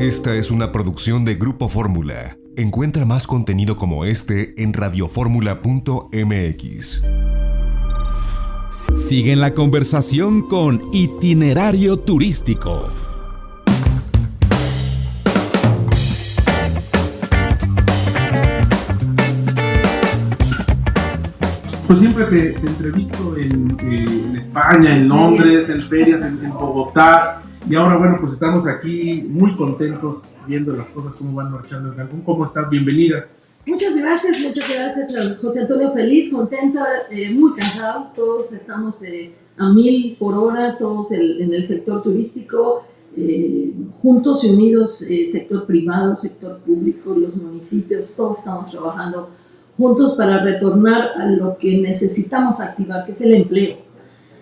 Esta es una producción de Grupo Fórmula. Encuentra más contenido como este en radioformula.mx. Sigue en la conversación con Itinerario Turístico. Pues siempre te, te entrevisto en, eh, en España, en Londres, en ferias, en, en Bogotá. Y ahora, bueno, pues estamos aquí muy contentos viendo las cosas, cómo van marchando en Cancún. ¿Cómo estás? Bienvenida. Muchas gracias, muchas gracias José Antonio. Feliz, contenta, eh, muy cansados. Todos estamos eh, a mil por hora, todos en el sector turístico, eh, juntos y unidos, sector privado, sector público, los municipios, todos estamos trabajando juntos para retornar a lo que necesitamos activar, que es el empleo.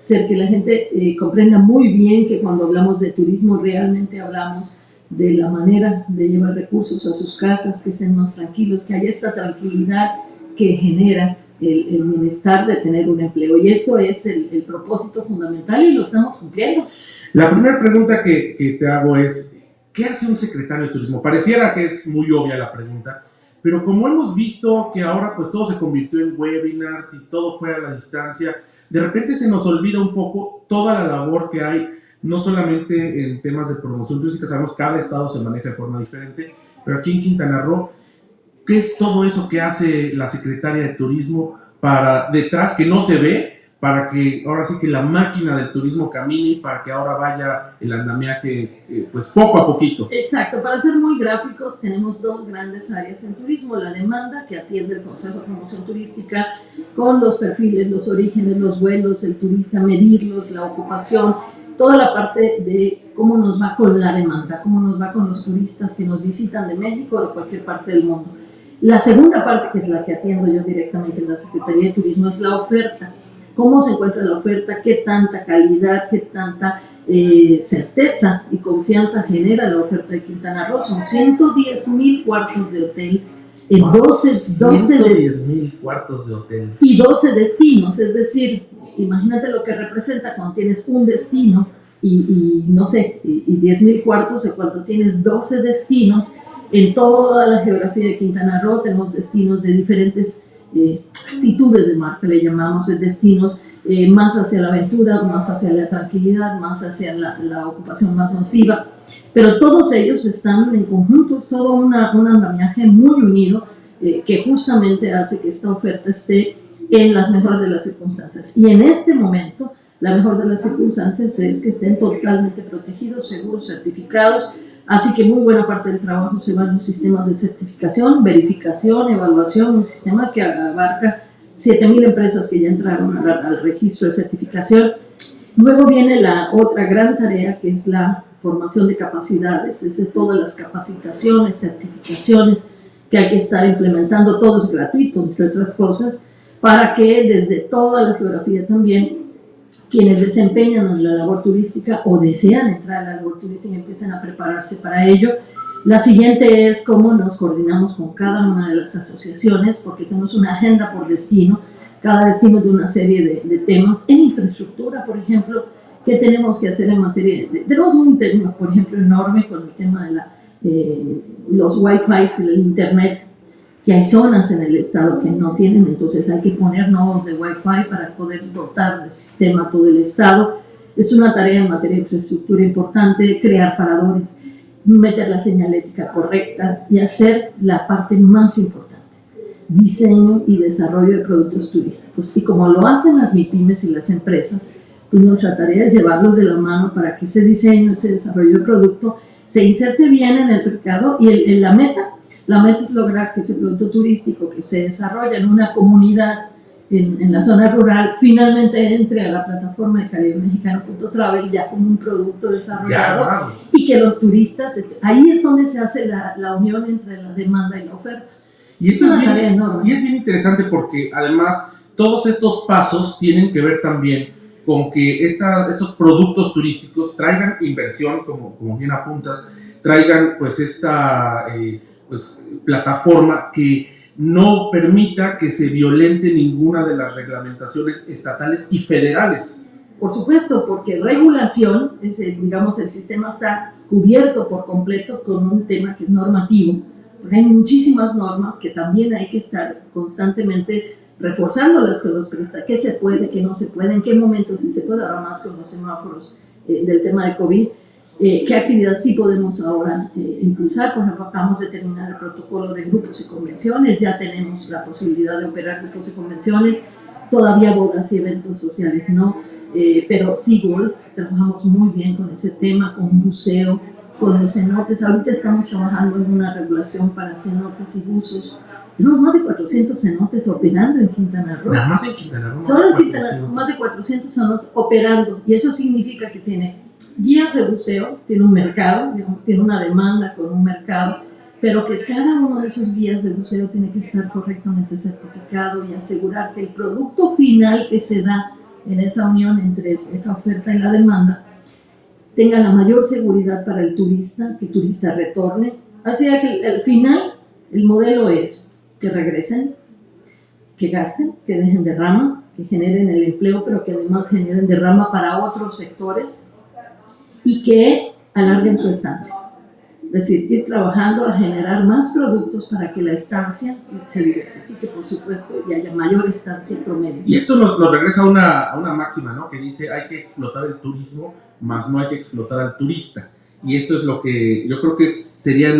Ser que la gente eh, comprenda muy bien que cuando hablamos de turismo realmente hablamos de la manera de llevar recursos a sus casas, que estén más tranquilos, que haya esta tranquilidad que genera el, el bienestar de tener un empleo. Y esto es el, el propósito fundamental y lo estamos cumpliendo. La primera pregunta que, que te hago es, ¿qué hace un secretario de turismo? Pareciera que es muy obvia la pregunta, pero como hemos visto que ahora pues todo se convirtió en webinars y todo fue a la distancia, de repente se nos olvida un poco toda la labor que hay, no solamente en temas de promoción turística, sabemos cada estado se maneja de forma diferente, pero aquí en Quintana Roo, ¿qué es todo eso que hace la secretaria de turismo para detrás que no se ve? Para que ahora sí que la máquina del turismo camine y para que ahora vaya el andamiaje eh, pues poco a poquito. Exacto, para ser muy gráficos, tenemos dos grandes áreas en turismo, la demanda que atiende el Consejo de Promoción Turística con los perfiles, los orígenes, los vuelos, el turista, medirlos, la ocupación, toda la parte de cómo nos va con la demanda, cómo nos va con los turistas que nos visitan de México o de cualquier parte del mundo. La segunda parte, que es la que atiendo yo directamente en la Secretaría de Turismo, es la oferta. ¿Cómo se encuentra la oferta? ¿Qué tanta calidad? ¿Qué tanta eh, certeza y confianza genera la oferta de Quintana Roo? Son 110 mil cuartos de hotel en 12, 12 de- 110 mil cuartos de hotel. y 12 destinos, es decir, imagínate lo que representa cuando tienes un destino y, y, no sé, y, y 10 mil cuartos de cuando tienes 12 destinos en toda la geografía de Quintana Roo, tenemos destinos de diferentes eh, actitudes de mar, que le llamamos de destinos eh, más hacia la aventura, más hacia la tranquilidad, más hacia la, la ocupación más masiva, pero todos ellos están en conjunto, es todo una, un andamiaje muy unido eh, que justamente hace que esta oferta esté en las mejores de las circunstancias. Y en este momento, la mejor de las circunstancias es que estén totalmente protegidos, seguros, certificados. Así que muy buena parte del trabajo se va en un sistema de certificación, verificación, evaluación, un sistema que abarca 7.000 empresas que ya entraron al, registro de certificación. Luego viene la otra gran tarea que es la formación de capacidades, es de todas las capacitaciones, certificaciones que hay que estar implementando, todo es gratuito, entre otras cosas, para que desde toda la geografía también quienes desempeñan la labor turística o desean entrar a la labor turística empiecen a prepararse para ello. La siguiente es cómo nos coordinamos con cada una de las asociaciones, porque tenemos una agenda por destino, cada destino de una serie de, de temas. En infraestructura, por ejemplo, ¿qué tenemos que hacer en materia de... Tenemos un tema, por ejemplo, enorme con el tema de la, eh, los wifi y el internet, que hay zonas en el estado que no tienen, entonces hay que poner nodos de wifi para poder dotar de sistema todo el estado. Es una tarea en materia de infraestructura importante, crear paradores, meter la señalética correcta y hacer la parte más importante, diseño y desarrollo de productos turísticos. Y como lo hacen las MIPIMES y las empresas, pues nuestra tarea es llevarlos de la mano para que ese diseño, ese desarrollo de producto se inserte bien en el mercado y el, en la meta, la meta es lograr que ese producto turístico que se desarrolla en una comunidad en, en la zona rural finalmente entre a la plataforma de Caribe Mexicano.travel ya como un producto desarrollado Ya, wow. y que los turistas, ahí es donde se hace la, la unión entre la demanda y la oferta. Y esto Es bien, y es bien interesante porque además todos estos pasos tienen que ver también con que esta, estos productos turísticos traigan inversión, como, como bien apuntas, traigan pues esta eh, pues, plataforma que no permita que se violente ninguna de las reglamentaciones estatales y federales. Por supuesto, porque regulación, es digamos, el sistema está cubierto por completo con un tema que es normativo, porque hay muchísimas normas que también hay que estar constantemente reforzándolas con los se puede, qué no se puede, en qué momento si se puede, ahora más con los semáforos eh, del tema de COVID, eh, qué actividad sí podemos ahora eh, impulsar. Ejemplo, acabamos de terminar el protocolo de grupos y convenciones, ya tenemos la posibilidad de operar grupos y convenciones, todavía bodas y eventos sociales no, pero sí golf, trabajamos muy bien con ese tema, con buceo, con los cenotes. Ahorita estamos trabajando en una regulación para cenotes y buzos tenemos más de 400 cenotes operando en Quintana Roo. Nada más en Quintana Roo. Solo en Quintana Roo, más de 400 cenotes operando. Y eso significa que tiene guías de buceo, tiene un mercado, digamos, tiene una demanda con un mercado, pero que cada uno de esos guías de buceo tiene que estar correctamente certificado y asegurar que el producto final que se da en esa unión entre esa oferta y la demanda tenga la mayor seguridad para el turista, que el turista retorne. Así que al final el modelo es que regresen, que gasten, que dejen derrama, que generen el empleo, pero que además generen derrama para otros sectores y que alarguen su estancia. Es decir, ir trabajando a generar más productos para que la estancia se diversifique, por supuesto, y haya mayor estancia promedio. Y esto nos, nos regresa a una, a una máxima, ¿no? Que dice, hay que explotar el turismo, más no hay que explotar al turista y esto es lo que yo creo que sería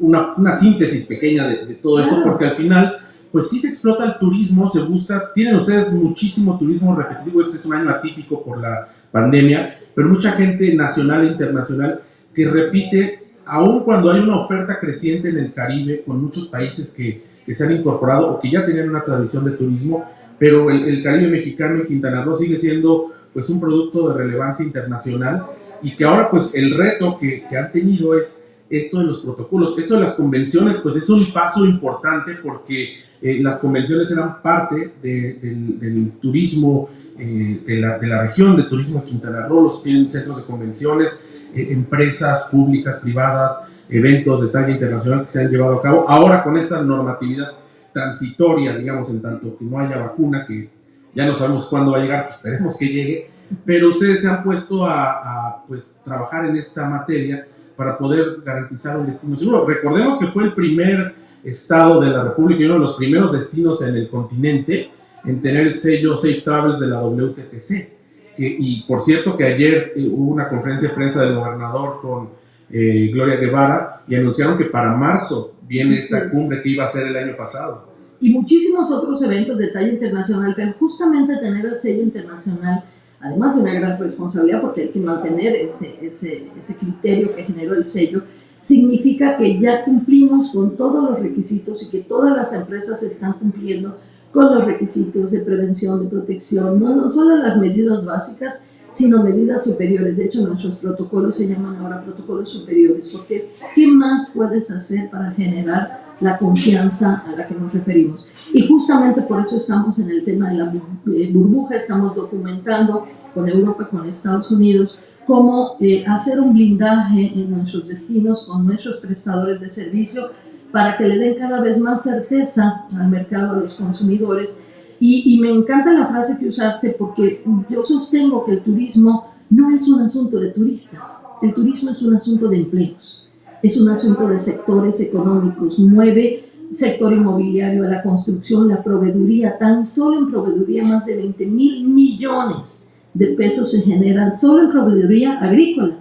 una, una síntesis pequeña de, todo esto, porque al final, pues sí se explota el turismo, se busca, tienen ustedes muchísimo turismo repetitivo, este es un año atípico por la pandemia, pero mucha gente nacional e internacional que repite, aun cuando hay una oferta creciente en el Caribe, con muchos países que, que se han incorporado o que ya tenían una tradición de turismo, pero el, el Caribe mexicano y Quintana Roo sigue siendo pues un producto de relevancia internacional y que ahora pues el reto que, que, han tenido es esto de los protocolos. Esto de las convenciones pues es un paso importante porque eh, las convenciones eran parte del, turismo eh, de, la, de, la, región de turismo de Quintana Roo, los tienen centros de convenciones, eh, empresas públicas, privadas, eventos de talla internacional que se han llevado a cabo. Ahora con esta normatividad transitoria, digamos, en tanto que no haya vacuna, que ya no sabemos cuándo va a llegar, pues esperemos que llegue, pero ustedes se han puesto a, pues, trabajar en esta materia para poder garantizar un destino seguro. Recordemos que fue el primer estado de la República y uno de los primeros destinos en el continente en tener el sello Safe Travels de la WTTC. y por cierto que ayer eh, hubo una conferencia de prensa del gobernador con eh, Gloria Guevara y anunciaron que para marzo viene esta cumbre que iba a ser el año pasado. Y muchísimos otros eventos de talla internacional, pero justamente tener el sello internacional además de una gran responsabilidad porque hay que mantener ese, ese, ese criterio que generó el sello, significa que ya cumplimos con todos los requisitos y que todas las empresas están cumpliendo con los requisitos de prevención, de protección, no, no solo las medidas básicas, sino medidas superiores. De hecho, nuestros protocolos se llaman ahora protocolos superiores, porque es qué más puedes hacer para generar la confianza a la que nos referimos. Y justamente por eso estamos en el tema de la eh, burbuja, estamos documentando con Europa, con Estados Unidos, cómo eh, hacer un blindaje en nuestros destinos con nuestros prestadores de servicio para que le den cada vez más certeza al mercado, a los consumidores. Y, y me encanta la frase que usaste porque yo sostengo que el turismo no es un asunto de turistas, el turismo es un asunto de empleos es un asunto de sectores económicos, mueve sector inmobiliario, la construcción, la proveeduría, tan solo en proveeduría más de 20 mil millones de pesos se generan solo en proveeduría agrícola.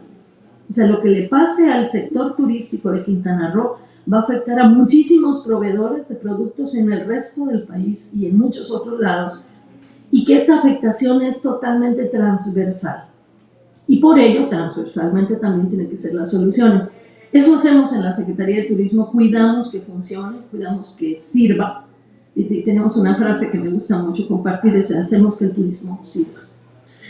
O sea, lo que le pase al sector turístico de Quintana Roo va a afectar a muchísimos proveedores de productos en el resto del país y en muchos otros lados, y que esta afectación es totalmente transversal. Y por ello, transversalmente también tienen que ser las soluciones. Eso hacemos en la Secretaría de Turismo, cuidamos que funcione, cuidamos que sirva. Y tenemos una frase que me gusta mucho compartir, es hacemos que el turismo sirva.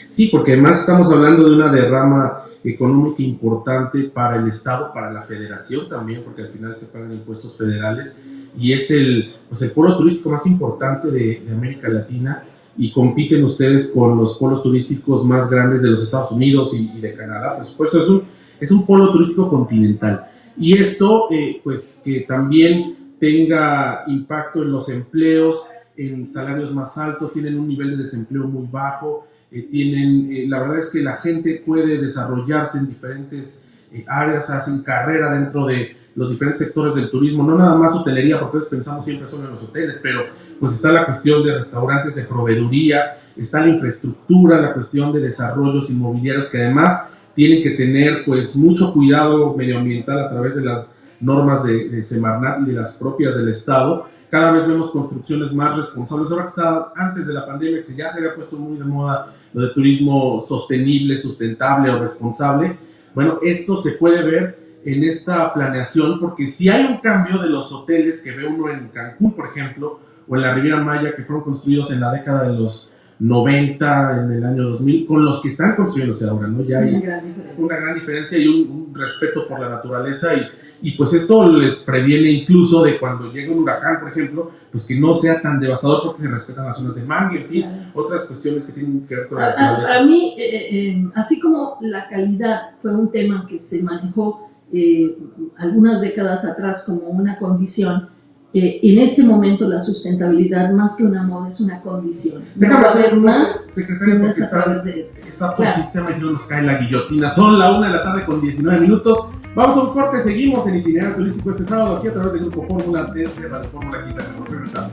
Sí, porque además estamos hablando de una derrama económica importante para el Estado, para la Federación también, porque al final se pagan impuestos federales y es el, pues el polo turístico más importante de, de América Latina y compiten ustedes con los polos turísticos más grandes de los Estados Unidos y, y de Canadá. Por supuesto, es un, es un polo turístico continental. Y esto, eh, pues, que también tenga impacto en los empleos, en salarios más altos, tienen un nivel de desempleo muy bajo, eh, tienen, eh, la verdad es que la gente puede desarrollarse en diferentes eh, áreas, hacen carrera dentro de los diferentes sectores del turismo, no nada más hotelería, porque pensamos siempre solo en los hoteles, pero pues está la cuestión de restaurantes, de proveeduría, está la infraestructura, la cuestión de desarrollos inmobiliarios que además tienen que tener pues mucho cuidado medioambiental a través de las normas de, de Semarnat y de las propias del Estado. Cada vez vemos construcciones más responsables. Ahora que está antes de la pandemia, que ya se había puesto muy de moda lo de turismo sostenible, sustentable o responsable, bueno, esto se puede ver en esta planeación porque si hay un cambio de los hoteles que ve uno en Cancún, por ejemplo, o en la Riviera Maya, que fueron construidos en la década de los 90, en el año 2000, con los que están construyéndose ahora, ¿no? Ya hay una gran diferencia, una gran diferencia y un, un respeto por la naturaleza y, y pues esto les previene incluso de cuando llega un huracán, por ejemplo, pues que no sea tan devastador porque se respetan las zonas de mangle, en fin, otras cuestiones que tienen que ver con la A, a- naturaleza. a mí, eh, eh, así como la calidad fue un tema que se manejó eh, algunas décadas atrás como una condición, eh, en este momento la sustentabilidad más que una moda es una condición. No Déjame a hacer más no porque está, de eso. está por Claro. sistema y no nos cae la guillotina. Son la una de la tarde con 19 minutos. Vamos a un corte, seguimos en itinerario turístico este sábado aquí a través del Grupo Fórmula de Radio Fórmula Quinta. Regresamos.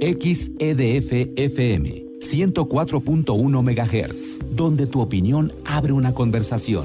XEDF FM 104.1 MHz, donde tu opinión abre una conversación,